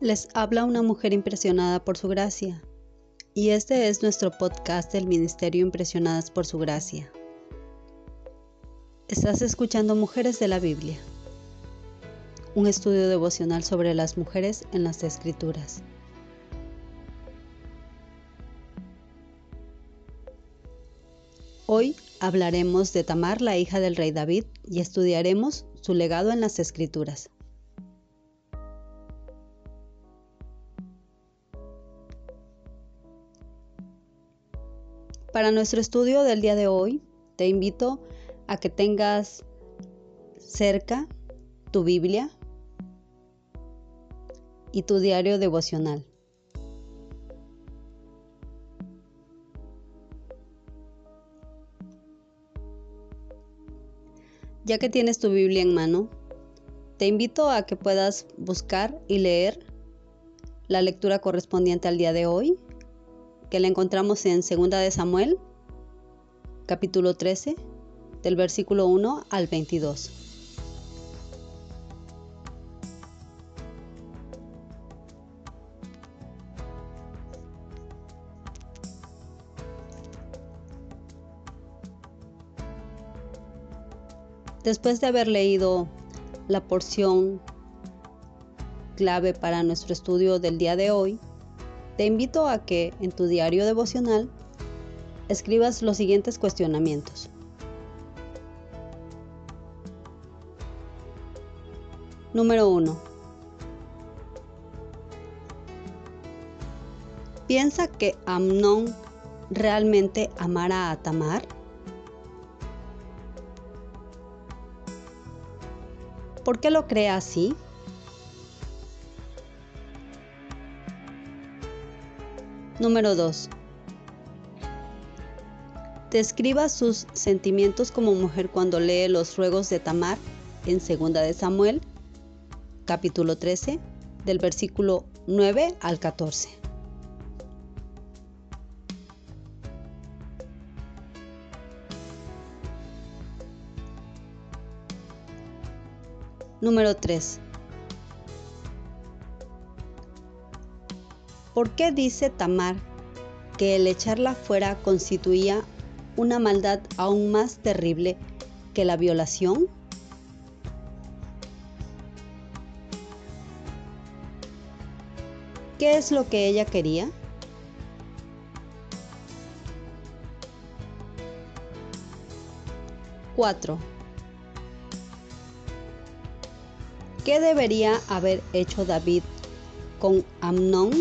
Les habla una mujer impresionada por su gracia. Y este es nuestro podcast del Ministerio Impresionadas por su gracia. Estás escuchando Mujeres de la Biblia, un estudio devocional sobre las mujeres en las Escrituras. Hoy hablaremos de Tamar, la hija del rey David, y estudiaremos su legado en las Escrituras. Para nuestro estudio del día de hoy, te invito a que tengas cerca tu Biblia y tu diario devocional. Ya que tienes tu Biblia en mano, te invito a que puedas buscar y leer la lectura correspondiente al día de hoy que la encontramos en 2 de Samuel, capítulo 13, del versículo 1 al 22. Después de haber leído la porción clave para nuestro estudio del día de hoy, te invito a que en tu diario devocional escribas los siguientes cuestionamientos. Número 1. ¿Piensa que Amnón realmente amara a Tamar? ¿Por qué lo cree así? Número 2. Describa sus sentimientos como mujer cuando lee los ruegos de Tamar en 2 de Samuel, capítulo 13, del versículo 9 al 14. Número 3. ¿Por qué dice Tamar que el echarla fuera constituía una maldad aún más terrible que la violación? ¿Qué es lo que ella quería? Cuatro. ¿Qué debería haber hecho David con Amnón?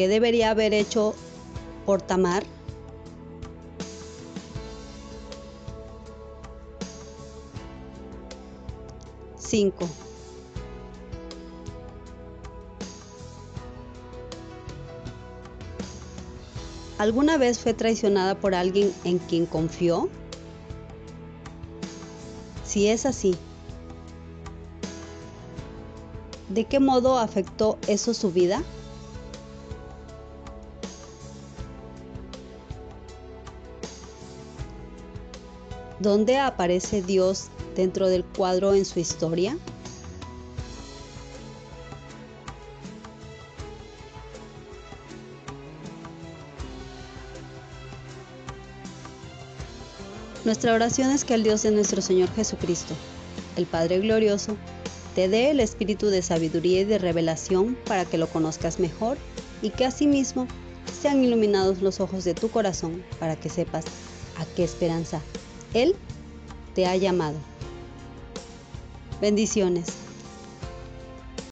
¿Qué debería haber hecho por Tamar? Cinco. ¿Alguna vez fue traicionada por alguien en quien confió? Si es así, ¿de qué modo afectó eso su vida? ¿Dónde aparece Dios dentro del cuadro en su historia? Nuestra oración es que el Dios de nuestro Señor Jesucristo, el Padre Glorioso, te dé el espíritu de sabiduría y de revelación para que lo conozcas mejor y que asimismo sean iluminados los ojos de tu corazón para que sepas a qué esperanza él te ha llamado. Bendiciones.